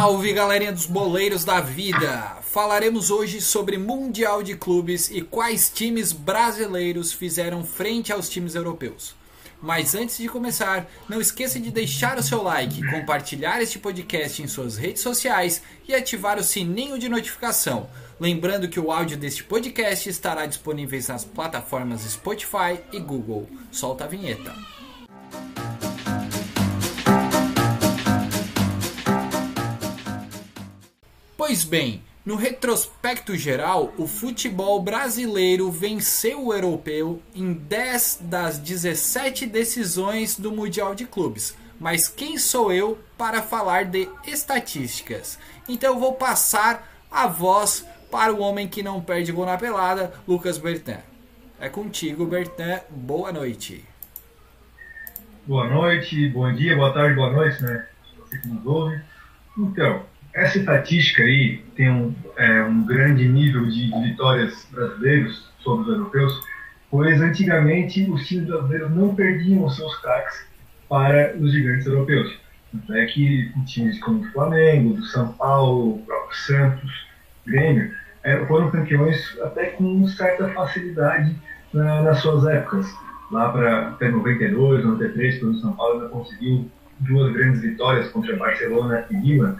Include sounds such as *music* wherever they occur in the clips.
Salve galerinha dos boleiros da vida! Falaremos hoje sobre Mundial de Clubes e quais times brasileiros fizeram frente aos times europeus. Mas antes de começar, não esqueça de deixar o seu like, compartilhar este podcast em suas redes sociais e ativar o sininho de notificação. Lembrando que o áudio deste podcast estará disponível nas plataformas Spotify e Google. Solta a vinheta. Pois bem, no retrospecto geral, o futebol brasileiro venceu o europeu em 10 das 17 decisões do Mundial de Clubes. Mas quem sou eu para falar de estatísticas? Então eu vou passar a voz para o homem que não perde gol na pelada, Lucas Bertan. É contigo, Bertan. Boa noite. Boa noite, bom dia, boa tarde, boa noite, né? Você que nos ouve. Então, essa estatística aí tem um, é, um grande nível de, vitórias brasileiros sobre os europeus, pois antigamente os times brasileiros não perdiam os seus craques para os gigantes europeus. Tanto é que times como o Flamengo, do São Paulo, o próprio Santos, Grêmio, é, foram campeões até com certa facilidade na, nas suas épocas. Lá para até 92, 93, quando o São Paulo ainda conseguiu duas grandes vitórias contra Barcelona e Milan,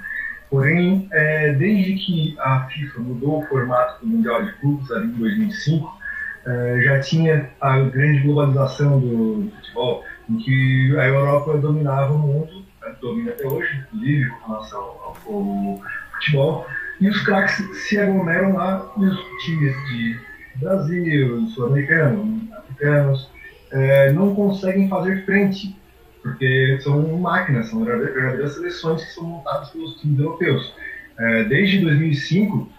Porém, é, desde que a FIFA mudou o formato do Mundial de Clubes, ali em 2005, é, já tinha a grande globalização do, futebol, em que a Europa dominava o mundo, né, domina até hoje, inclusive com relação ao, ao futebol, e os craques se aglomeram lá e os times de Brasil, sul-americanos, africanos, é, não conseguem fazer frente porque são máquinas, são verdadeiras seleções que são montadas pelos times europeus. É, desde 2005,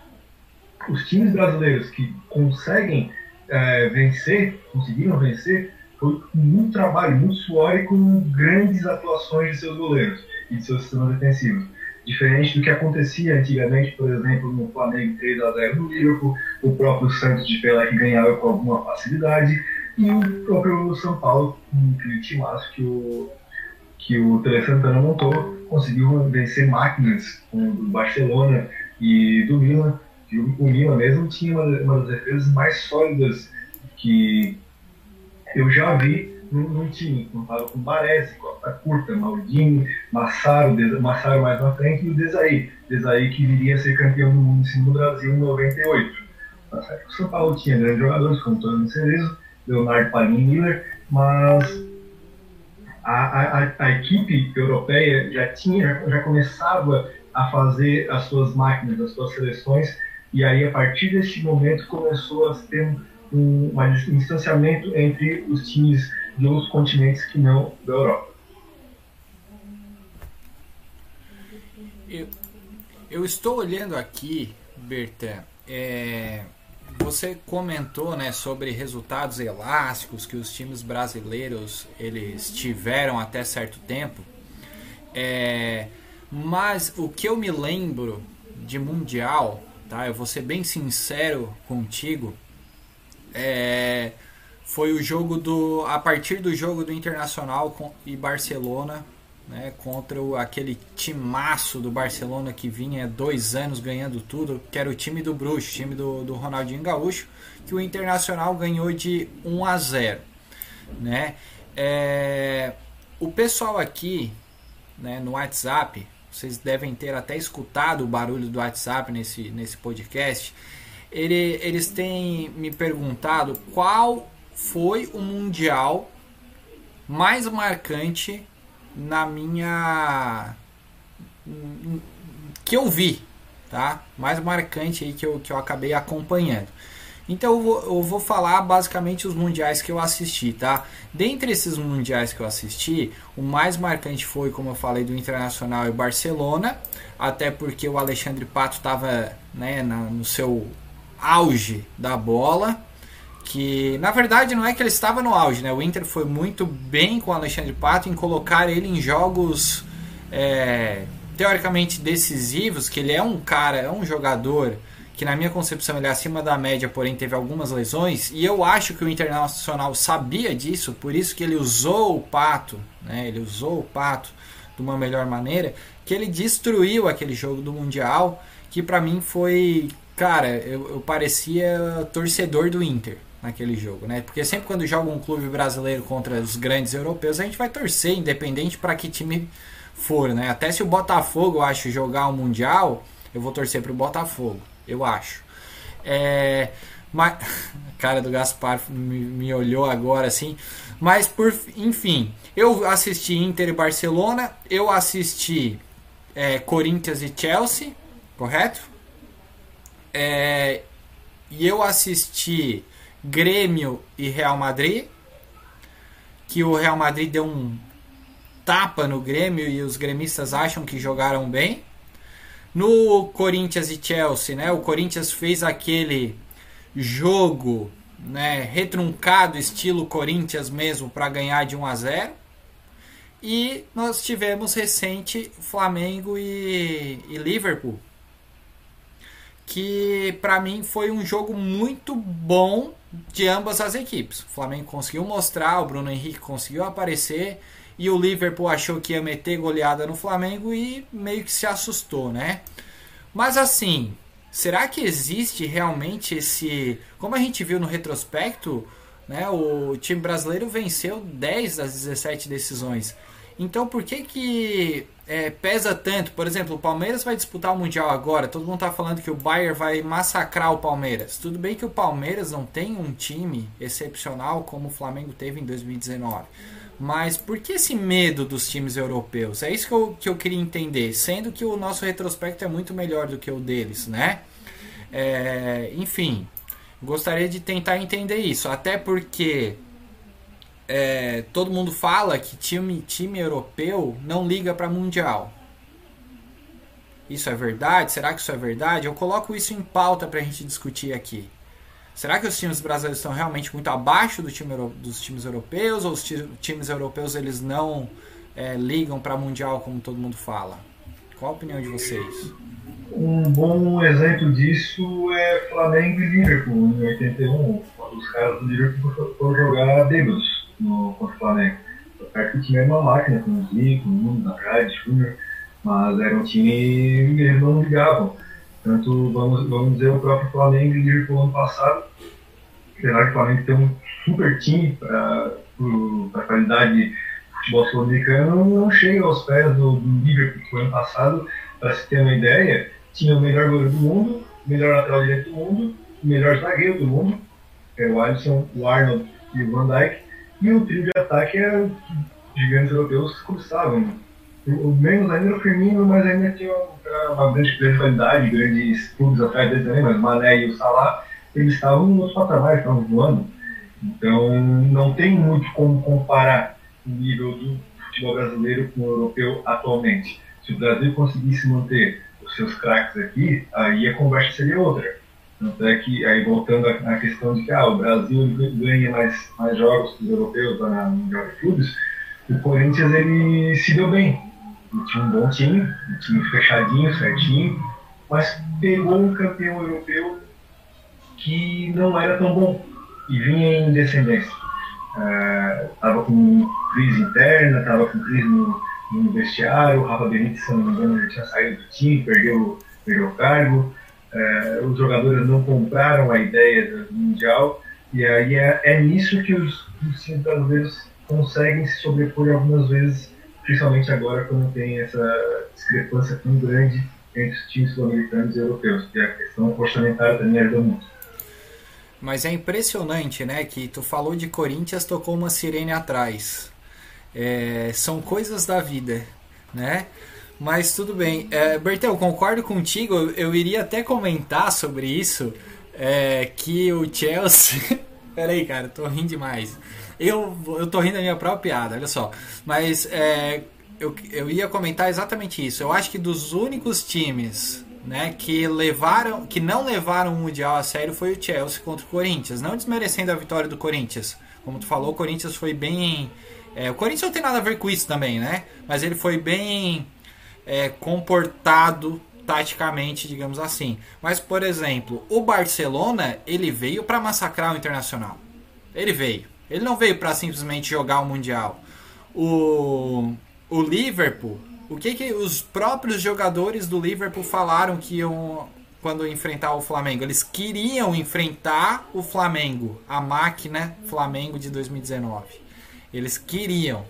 os times brasileiros que conseguem é, vencer, conseguiram vencer, foi muito trabalho, muito suor e com grandes atuações de seus goleiros e de seus sistemas defensivos. Diferente do que acontecia antigamente, por exemplo, no Flamengo 3 a 0 no Liverpool, o próprio Santos de Pelé que ganhava com alguma facilidade, e o próprio São Paulo, aquele timaço que o, que o Tele Santana montou, conseguiu vencer máquinas do Barcelona e do Milan. E o, o Milan mesmo tinha uma, uma das defesas mais sólidas que eu já vi num, time. Contava com Baresi, Costa Curta, Maldini, Massaro, Massaro mais na frente e o Desaí. Desaí que viria a ser campeão do mundo em cima do Brasil em 98. Tá? O São Paulo tinha grandes jogadores como Antônio Cerezo, Leonardo Palinho Miller, mas a, a, a, equipe europeia já tinha, já começava a fazer as suas máquinas, as suas seleções, e aí a partir deste momento começou a ter um, um distanciamento entre os times de outros continentes que não da Europa. Eu, eu estou olhando aqui, Bertan, é, você comentou, né, sobre resultados elásticos que os times brasileiros eles tiveram até certo tempo. É, mas o que eu me lembro de mundial, tá? Eu vou ser bem sincero contigo. É, foi o jogo do a partir do jogo do Internacional com, e Barcelona né, contra o, aquele timaço do Barcelona que vinha dois anos ganhando tudo, que era o time do Bruxo, time do, do Ronaldinho Gaúcho, que o Internacional ganhou de 1 a 0. Né? É, o pessoal aqui né, no WhatsApp, vocês devem ter até escutado o barulho do WhatsApp nesse, nesse podcast. Ele, eles têm me perguntado qual foi o mundial mais marcante na minha que eu vi, tá? Mais marcante aí que eu, que eu acabei acompanhando. Então eu vou, eu vou falar basicamente os mundiais que eu assisti, tá? Dentre esses mundiais que eu assisti, o mais marcante foi, como eu falei, do Internacional e Barcelona, até porque o Alexandre Pato estava né, no seu auge da bola que na verdade não é que ele estava no auge, né? O Inter foi muito bem com o Alexandre Pato em colocar ele em jogos é, teoricamente decisivos, que ele é um cara, é um jogador que na minha concepção ele é acima da média, porém teve algumas lesões, e eu acho que o Internacional sabia disso, por isso que ele usou o Pato, né? Ele usou o Pato de uma melhor maneira, que ele destruiu aquele jogo do Mundial, que para mim foi, cara, eu, eu parecia torcedor do Inter naquele jogo, né? Porque sempre quando joga um clube brasileiro contra os grandes europeus, a gente vai torcer, independente para que time for, né? Até se o Botafogo, eu acho, jogar o um Mundial, eu vou torcer pro Botafogo, eu acho. É, mas, *laughs* cara do Gaspar me, me olhou agora assim. Mas, por enfim, eu assisti Inter e Barcelona, eu assisti é, Corinthians e Chelsea, correto? É, e eu assisti Grêmio e Real Madrid, que o Real Madrid deu um tapa no Grêmio e os gremistas acham que jogaram bem. No Corinthians e Chelsea, né? O Corinthians fez aquele jogo, né, retruncado estilo Corinthians mesmo para ganhar de 1 a 0. E nós tivemos recente Flamengo e, e Liverpool, que para mim foi um jogo muito bom de ambas as equipes. O Flamengo conseguiu mostrar, o Bruno Henrique conseguiu aparecer e o Liverpool achou que ia meter goleada no Flamengo e meio que se assustou, né? Mas assim, será que existe realmente esse, como a gente viu no retrospecto, né, o time brasileiro venceu 10 das 17 decisões. Então por que que é, pesa tanto? Por exemplo, o Palmeiras vai disputar o Mundial agora. Todo mundo está falando que o Bayern vai massacrar o Palmeiras. Tudo bem que o Palmeiras não tem um time excepcional como o Flamengo teve em 2019. Mas por que esse medo dos times europeus? É isso que eu, que eu queria entender. Sendo que o nosso retrospecto é muito melhor do que o deles, né? É, enfim, gostaria de tentar entender isso. Até porque é, todo mundo fala que time, time europeu não liga para mundial. Isso é verdade? Será que isso é verdade? Eu coloco isso em pauta para a gente discutir aqui. Será que os times brasileiros estão realmente muito abaixo do time, dos times europeus ou os times europeus eles não é, ligam para mundial como todo mundo fala? Qual a opinião de vocês? Um bom exemplo disso é Flamengo e Liverpool em 81. Os caras do Liverpool foram jogar bêbados no, contra o Flamengo. Certo que o time era uma máquina, com o Zico, o Nuno, Andrade, Júnior, mas era um time que eles não ligavam. Tanto, vamos, vamos dizer, o próprio Flamengo Liverpool ano passado, apesar que o Flamengo tem um super time para a qualidade de futebol sul-americano, não chega aos pés do, do Liverpool, ano passado, para se ter uma ideia, tinha o melhor goleiro do mundo, o melhor lateral direito do mundo, o melhor zagueiro do mundo, é o Alisson, o Arnold e o Van Dijk, e o trio de ataque é gigantes europeus cruzavam. Menos ainda o Firmino, mas ainda tinha uma, uma grande, qualidade, grandes clubes atrás dele também, mas Mané e o Salah, eles estavam nos patamares, estavam voando. Então não tem muito como comparar o nível do futebol brasileiro com o europeu atualmente. Se o Brasil conseguisse manter os seus craques aqui, aí a conversa seria outra. Tanto é que, aí voltando à questão de que ah, o Brasil ganha mais, mais jogos que os europeus lá na Mundial de Clubes, o Corinthians ele se deu bem. Ele tinha um bom time, um time fechadinho, certinho, mas pegou um campeão europeu que não era tão bom e vinha em descendência. Estava uh, com crise interna, estava com crise no, no vestiário, o Rafa Benítez, se não me engano, já tinha saído do time, perdeu, perdeu o cargo é, os jogadores não compraram a ideia do Mundial, e aí é, é nisso que os, times brasileiros conseguem se sobrepor algumas vezes, principalmente agora quando tem essa discrepância tão grande entre os times sul-americanos e europeus, que a questão orçamentária também ajuda muito. Mas é impressionante, né, que tu falou de Corinthians, tocou uma sirene atrás. É, são coisas da vida, né? Mas tudo bem. É, Bertel, concordo contigo. Eu, iria até comentar sobre isso. É, que o Chelsea. *laughs* Peraí, cara, tô rindo demais. Eu, eu tô rindo da minha própria piada, olha só. Mas é, eu, eu ia comentar exatamente isso. Eu acho que dos únicos times né, que levaram, que não levaram o Mundial a sério foi o Chelsea contra o Corinthians. Não desmerecendo a vitória do Corinthians. Como tu falou, o Corinthians foi bem. É, o Corinthians não tem nada a ver com isso também, né? Mas ele foi bem é, comportado taticamente, digamos assim. Mas, por exemplo, o Barcelona ele veio para massacrar o Internacional. Ele veio. Ele não veio para simplesmente jogar o Mundial. O, o Liverpool, o que que os próprios jogadores do Liverpool falaram que iam quando enfrentar o Flamengo? Eles queriam enfrentar o Flamengo, a máquina Flamengo de 2019. Eles queriam.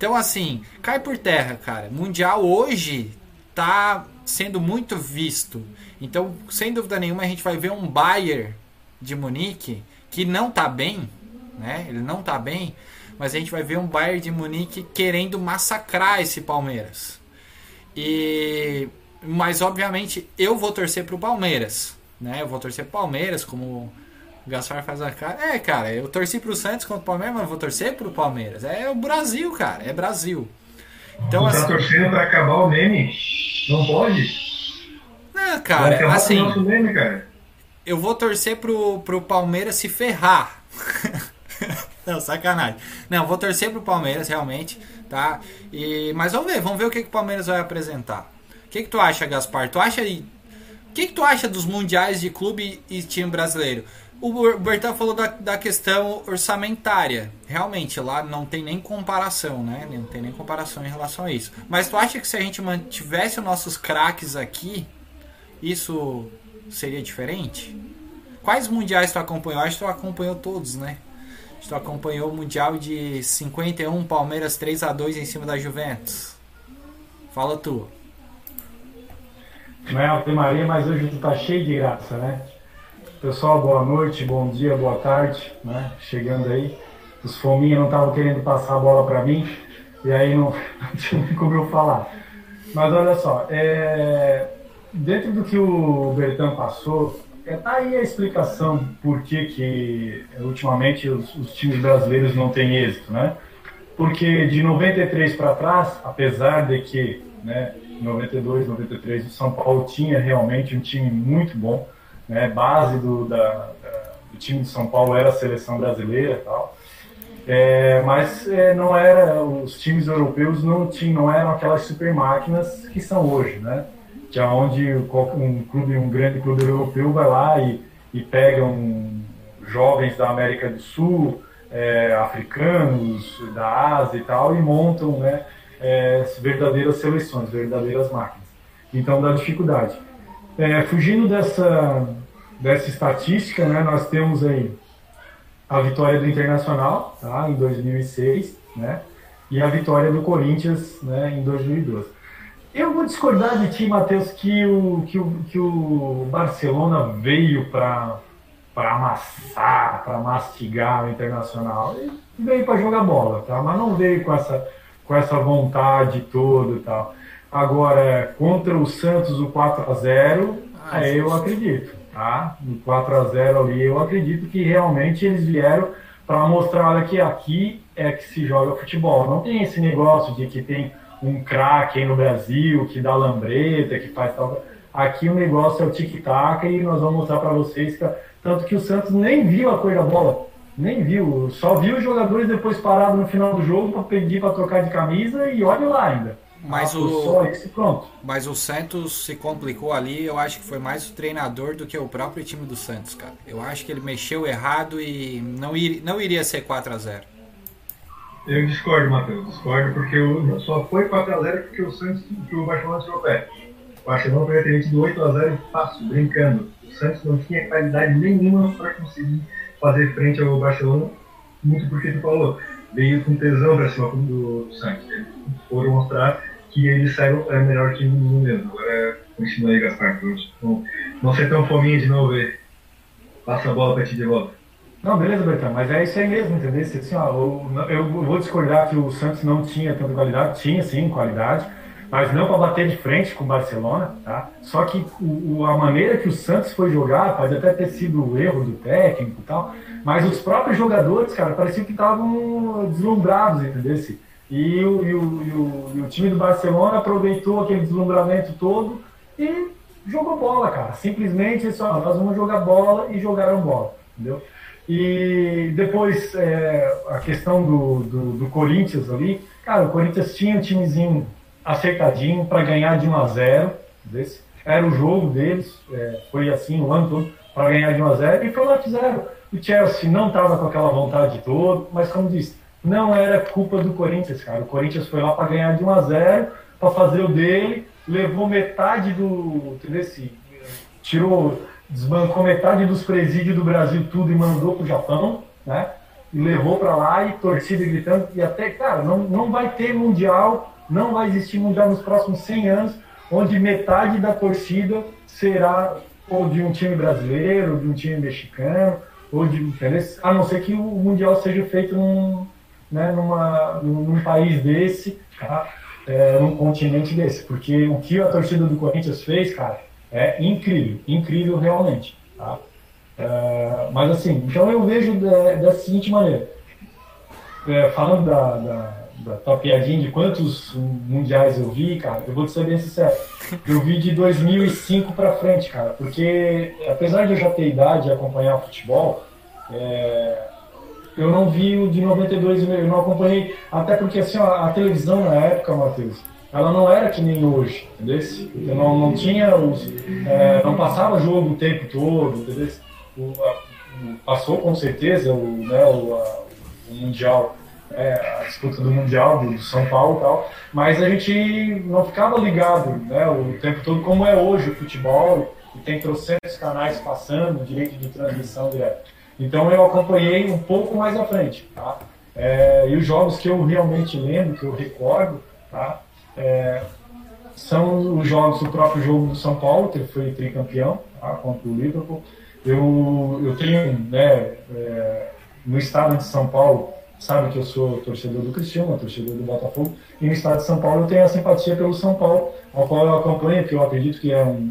Então assim, cai por terra, cara. Mundial hoje tá sendo muito visto. Então, sem dúvida nenhuma, a gente vai ver um Bayern de Munique que não tá bem, né? Ele não tá bem, mas a gente vai ver um Bayern de Munique querendo massacrar esse Palmeiras. E mas obviamente eu vou torcer pro Palmeiras, né? Eu vou torcer pro Palmeiras, como Gaspar faz a cara. É, cara, eu torci pro Santos contra o Palmeiras, mas vou torcer pro Palmeiras. É o Brasil, cara, é Brasil. Então, tá assim, torcendo pra acabar o meme? Não pode? Não, cara, assim. Meme, cara. Eu vou torcer pro, pro Palmeiras se ferrar. *laughs* Não, sacanagem. Não, vou torcer pro Palmeiras, realmente, tá? E, mas vamos ver, vamos ver o que, que o Palmeiras vai apresentar. O que, que tu acha, Gaspar? Tu acha. O que, que tu acha dos mundiais de clube e time brasileiro? O Bertão falou da, da questão orçamentária. Realmente, lá não tem nem comparação, né? Não tem nem comparação em relação a isso. Mas tu acha que se a gente mantivesse os nossos craques aqui, isso seria diferente? Quais mundiais tu acompanhou? Acho que tu acompanhou todos, né? Tu acompanhou o Mundial de 51, Palmeiras 3 a 2 em cima da Juventus. Fala tu. Não é Maria, mas hoje tu tá cheio de graça, né? Pessoal, boa noite, bom dia, boa tarde, né? Chegando aí. Os fominhos não estavam querendo passar a bola para mim, e aí não, *laughs* não tinha como eu falar. Mas olha só, é, dentro do que o Bertão passou, é, tá aí a explicação por que, que ultimamente os, os, times brasileiros não têm êxito, né? Porque de 93 para trás, apesar de que, né, em 92, 93, o São Paulo tinha realmente um time muito bom, né? Base do, da, do time de São Paulo era a seleção brasileira e tal. É, mas é, não era, os times europeus não tinham, não eram aquelas super máquinas que são hoje, né? que é onde um clube, um grande clube europeu vai lá e, e pega um, jovens da América do Sul, é, africanos, da Ásia e tal, e montam né, é, verdadeiras seleções, verdadeiras máquinas. Então dá dificuldade. É, fugindo dessa, dessa estatística, né, nós temos aí a vitória do Internacional tá, em 2006 né, e a vitória do Corinthians né, em 2012. Eu vou discordar de ti, Matheus, que o, que o, que o Barcelona veio para amassar, para mastigar o Internacional. Ele veio para jogar bola, tá? mas não veio com essa, com essa vontade toda e tal. Agora, contra o Santos, o 4 a 0 ah, é, eu acredito. Tá? No 4 a 0 ali, eu acredito que realmente eles vieram para mostrar que aqui é que se joga futebol. Não tem esse negócio de que tem um craque no Brasil que dá lambreta, que faz tal. Aqui o negócio é o tic-tac e nós vamos mostrar para vocês que tanto que o Santos nem viu a cor da bola, nem viu, só viu os jogadores depois parados no final do jogo para pedir para trocar de camisa e olha lá ainda. Mas ah, o. Mas o Santos se complicou ali, eu acho que foi mais o treinador do que o próprio time do Santos, cara. Eu acho que ele mexeu errado e não, ir, não iria ser 4 a 0 eu discordo, Matheus, discordo, porque o, só foi 4x0 porque o Santos, que o Barcelona tirou o pé. O Barcelona poderia ter tido 8x0 fácil, brincando. O Santos não tinha qualidade nenhuma para conseguir fazer frente ao Barcelona, muito porque tu falou, veio com tesão para cima do, do Santos. Eles foram mostrar que eles saíram é o melhor time do mundo mesmo. Agora continua aí, Gaspar, não, não ser tão fominha de novo aí. Passa a bola para ti de volta. Não, beleza, Bertão, mas é isso aí mesmo, entendeu? Assim, ó, eu, eu vou discordar que o Santos não tinha tanta qualidade, tinha sim qualidade, mas não para bater de frente com o Barcelona, tá? Só que o, a maneira que o Santos foi jogar pode até ter sido o erro do técnico e tal, mas os próprios jogadores, cara, pareciam que estavam deslumbrados, entendeu? E o, e, o, e, o, e o time do Barcelona aproveitou aquele deslumbramento todo e jogou bola, cara. Simplesmente, só, nós vamos jogar bola e jogaram bola, entendeu? E depois é, a questão do, do, do, Corinthians ali, cara, o Corinthians tinha um timezinho acertadinho para ganhar de 1 a 0 desse. Era o jogo deles, é, foi assim o ano todo, para ganhar de 1 a 0 e foi lá que fizeram. O Chelsea não estava com aquela vontade toda, mas como disse, não era culpa do Corinthians, cara. O Corinthians foi lá para ganhar de 1 a 0 para fazer o dele, levou metade do. Desse, tirou, desbancou metade dos presídios do Brasil tudo e mandou pro Japão, né? E levou para lá e torcida gritando. E até, cara, não, não vai ter mundial, não vai existir mundial nos próximos 100 anos, onde metade da torcida será ou de um time brasileiro, ou de um time mexicano, ou de. A não ser que o mundial seja feito num né, numa, num país desse, tá? É, num continente desse. Porque o que a torcida do Corinthians fez, cara, é incrível, incrível realmente. Tá? É, mas assim, então eu vejo da, da seguinte maneira, é, falando da, da, da tua piadinha de quantos mundiais eu vi, cara, eu vou te ser bem sincero, eu vi de 2005 para frente, cara, porque apesar de eu já ter idade de acompanhar futebol, é, eu não vi o de 92, eu não acompanhei, até porque assim, a, a televisão na época, Matheus, ela não era que nem hoje, entendeu? Eu não, não tinha os. É, não passava jogo o tempo todo, entendeu? Passou com certeza o, né, o, a, o Mundial, é, a disputa do Mundial do, São Paulo e tal, mas a gente não ficava ligado né, o tempo todo como é hoje o futebol, e tem trocentos canais passando, direito de transmissão direto. Então eu acompanhei um pouco mais à frente, tá? É, e os jogos que eu realmente lembro, que eu recordo, tá? É, são os jogos, o próprio jogo do São Paulo, que foi tricampeão, tá? contra o Liverpool. Eu, eu tenho, né, é, no estado de São Paulo, sabe que eu sou torcedor do Cristiano, torcedor do Botafogo, e no estado de São Paulo eu tenho a simpatia pelo São Paulo, ao qual eu acompanho, que eu acredito que é um,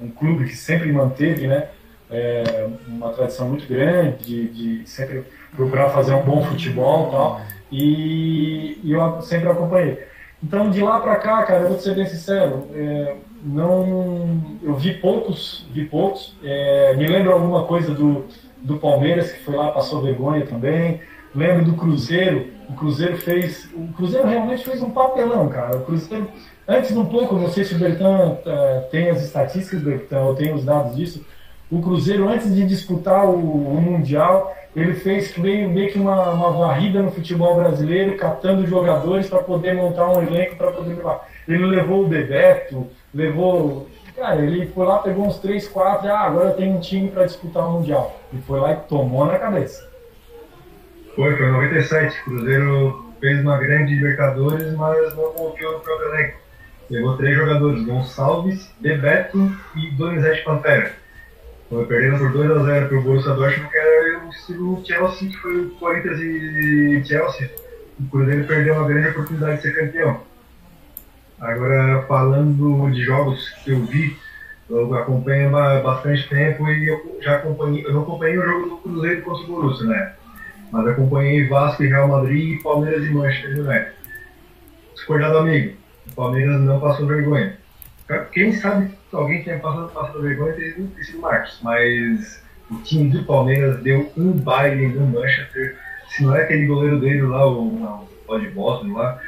um clube que sempre manteve, né, é, uma tradição muito grande de, de, sempre procurar fazer um bom futebol e tal. E, e eu sempre acompanhei. Então, de lá para cá, cara, eu vou ser bem sincero, é, não, eu vi poucos, vi poucos. É, me lembro alguma coisa do, do Palmeiras, que foi lá, passou vergonha também. Lembro do Cruzeiro, o Cruzeiro fez, o Cruzeiro realmente fez um papelão, cara. O Cruzeiro, antes um pouco, não sei se o Bertan é, tem as estatísticas, Bertan, ou tem os dados disso, o Cruzeiro, antes de disputar o, o Mundial, ele fez meio, meio que uma, uma, varrida no futebol brasileiro, catando jogadores para poder montar um elenco para poder levar. Ele levou o Bebeto, levou. Cara, ele foi lá, pegou uns 3, 4, ah, agora eu tenho um time para disputar o Mundial. E foi lá e tomou na cabeça. Foi, foi 97. O Cruzeiro fez uma grande Libertadores, mas não confiou no próprio elenco. Levou três jogadores, Gonçalves, Bebeto e Donizete Pantera perdendo por 2x0 pro Borussia Dortmund, que era o estilo Chelsea, que foi o Corinthians e Chelsea. O Cruzeiro perdeu uma grande oportunidade de ser campeão. Agora, falando de jogos que eu vi, eu acompanho há bastante tempo e eu já acompanhei, eu não acompanhei o jogo do Cruzeiro contra o Borussia, né? Mas acompanhei Vasco e Real Madrid, Palmeiras e Manchester United. Discordado amigo, o Palmeiras não passou vergonha. Quem sabe alguém tenha passado, passado vergonha teria sido o Marcos, mas o time do Palmeiras deu um baile no Manchester. Se não é aquele goleiro dele lá, o, o de Boston lá,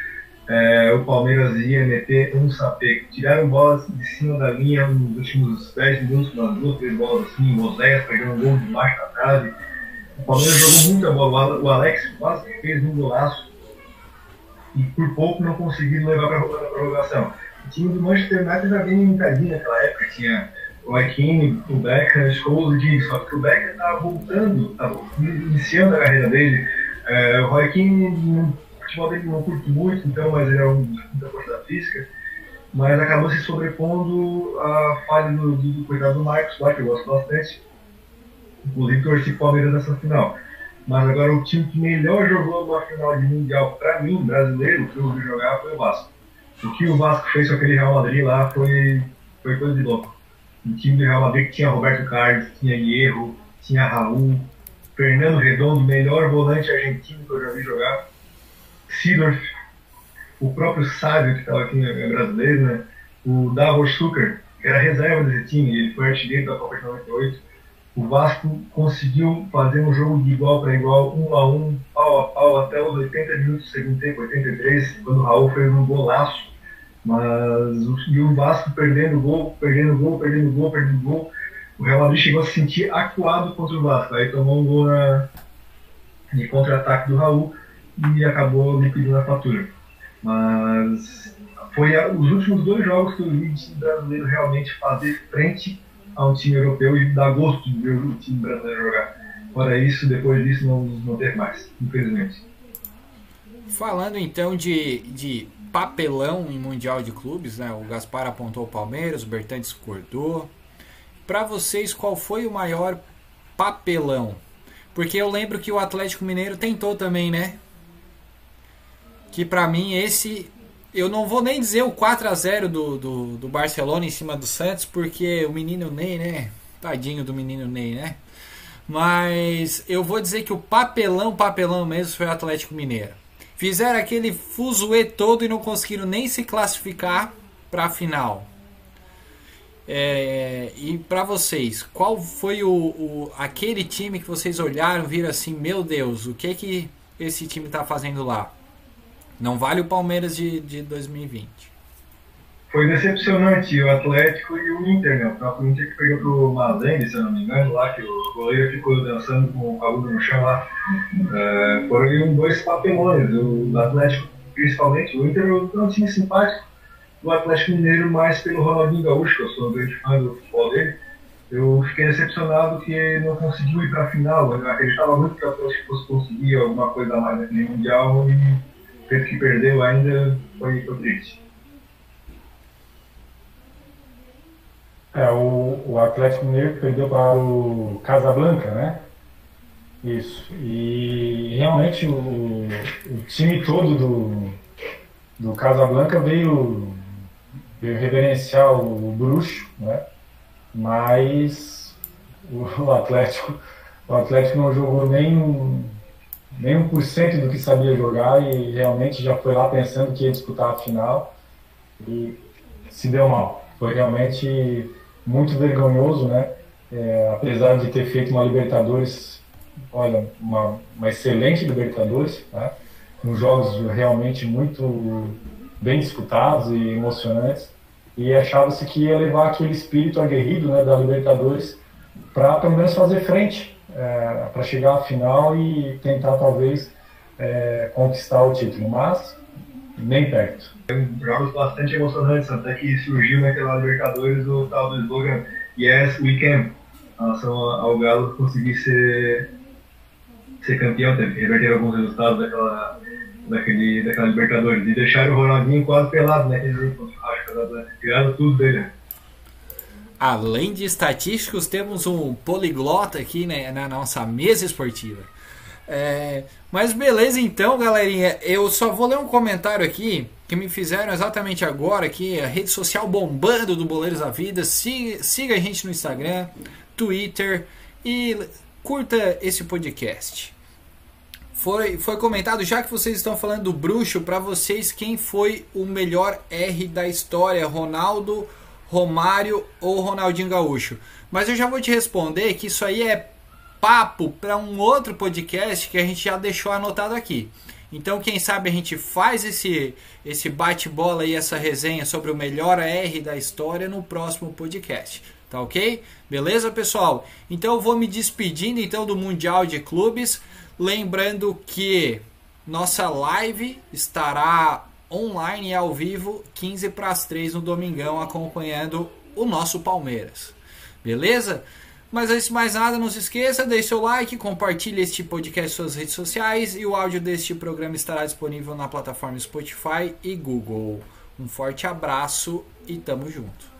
é, o Palmeiras ia meter um sapê. Tiraram bolas de cima da linha nos últimos 10 minutos, umas duas, três bolas assim, o Oséias pegando um gol de baixo da trave. O Palmeiras jogou muita bola. O Alex quase fez um golaço e por pouco não conseguiram levar para a prorrogação. Time do Manchester United já vinha encadinho naquela época, tinha o Aikine, o Beckham, Scholes, o só que o Beckham estava voltando, estava iniciando a carreira dele. É, o Joaquim, o futebol dele não curto muito, então, mas ele é um da força física. Mas acabou se sobrepondo à falha do, do, do coitado do Marcos lá, que eu gosto bastante. Inclusive torci o Palmeiras nessa final. Mas agora o time que melhor jogou numa final de Mundial, para mim, brasileiro, que eu ouvi jogar, foi o Vasco. O que o Vasco fez com aquele Real Madrid lá foi, foi coisa de louco. O time do Real Madrid que tinha Roberto Carlos, tinha Hierro, tinha Raul, Fernando Redondo, melhor volante argentino que eu já vi jogar, Sidorf, o próprio Sábio, que estava aqui no brasileiro, né? o Davor Zucker, que era reserva desse time, ele foi artilheiro da Copa de 98. O Vasco conseguiu fazer um jogo de igual para igual, um a um, pau a pau, até os 80 minutos do segundo tempo, 83, quando o Raul fez um golaço mas o, e o Vasco perdendo gol, perdendo gol, perdendo gol, perdendo gol. O Real Madrid chegou a se sentir acuado contra o Vasco. Aí tomou um gol na, de contra-ataque do Raul. e acabou liquidando a fatura. Mas foi os últimos dois jogos que eu vi o time brasileiro realmente fazer frente a um time europeu e dar gosto de ver o time brasileiro jogar. Fora isso, depois disso, não, não teve mais, infelizmente. Falando então de, de papelão em Mundial de Clubes, né? O Gaspar apontou o Palmeiras, o Bertan discordou. Para vocês, qual foi o maior papelão? Porque eu lembro que o Atlético Mineiro tentou também, né? Que para mim esse. Eu não vou nem dizer o 4 a 0 do, do, do Barcelona em cima do Santos, porque o menino Ney, né? Tadinho do menino Ney, né? Mas eu vou dizer que o papelão, papelão mesmo foi o Atlético Mineiro. Fizeram aquele fuzuê todo e não conseguiram nem se classificar para a final. É, e para vocês, qual foi o, o, aquele time que vocês olharam, viram assim, meu Deus, o que que esse time está fazendo lá? Não vale o Palmeiras de, de 2020. Foi decepcionante o Atlético e o Inter, né? O próprio Inter que perdeu pro Mazembe, se eu não me engano, lá, que o goleiro ficou dançando com o aluno no chão lá. É, foram dois papelões, o Atlético principalmente, o Inter é um time simpático, do Atlético Mineiro mais pelo Ronaldinho Gaúcho, que eu sou um grande fã do futebol dele. Eu fiquei decepcionado que não conseguiu ir para a final. Eu acreditava muito que o Atlético fosse conseguir alguma coisa a mais naquele Mundial e o que perdeu ainda foi triste. É, o, o Atlético Mineiro perdeu para o Casablanca, né? Isso. E realmente o, o time todo do, do Casablanca veio reverenciar o, bruxo, né? mas o Atlético, o Atlético não jogou nem, nem 1% do que sabia jogar e realmente já foi lá pensando que ia disputar a final e se deu mal. Foi realmente muito vergonhoso, né? É, apesar de ter feito uma Libertadores, olha, uma, uma excelente Libertadores, né? com jogos realmente muito bem disputados e emocionantes e achava-se que ia levar aquele espírito aguerrido né, da Libertadores para pelo menos fazer frente, é, para chegar à final e tentar talvez é, conquistar o título, mas nem perto. Jogos bastante emocionantes, até que surgiu naquela Libertadores o tal do slogan Yes, we can, em relação ao Galo conseguir ser, ser campeão, teve que reverter alguns resultados daquela daquele, daquela Libertadores. E deixaram o Ronaldinho quase pelado naquele jogo Tiraram tudo dele. Além de estatísticos, temos um poliglota aqui né, na nossa mesa esportiva. É, mas beleza então, galerinha. Eu só vou ler um comentário aqui que me fizeram exatamente agora aqui, a rede social bombando do Boleiros da Vida. Siga, siga a gente no Instagram, Twitter e curta esse podcast foi, foi comentado, já que vocês estão falando do bruxo, para vocês quem foi o melhor R da história, Ronaldo, Romário ou Ronaldinho Gaúcho? Mas eu já vou te responder que isso aí é papo para um outro podcast que a gente já deixou anotado aqui. Então, quem sabe a gente faz esse esse bate-bola e essa resenha sobre o melhor R da história no próximo podcast. Tá ok? Beleza, pessoal? Então eu vou me despedindo então do Mundial de Clubes. Lembrando que nossa live estará online e ao vivo 15 para as 3 no domingão acompanhando o nosso Palmeiras. Beleza? Mas antes de mais nada, não se esqueça, deixe seu like, compartilhe este podcast em suas redes sociais e o áudio deste programa estará disponível na plataforma Spotify e Google. Um forte abraço e tamo junto.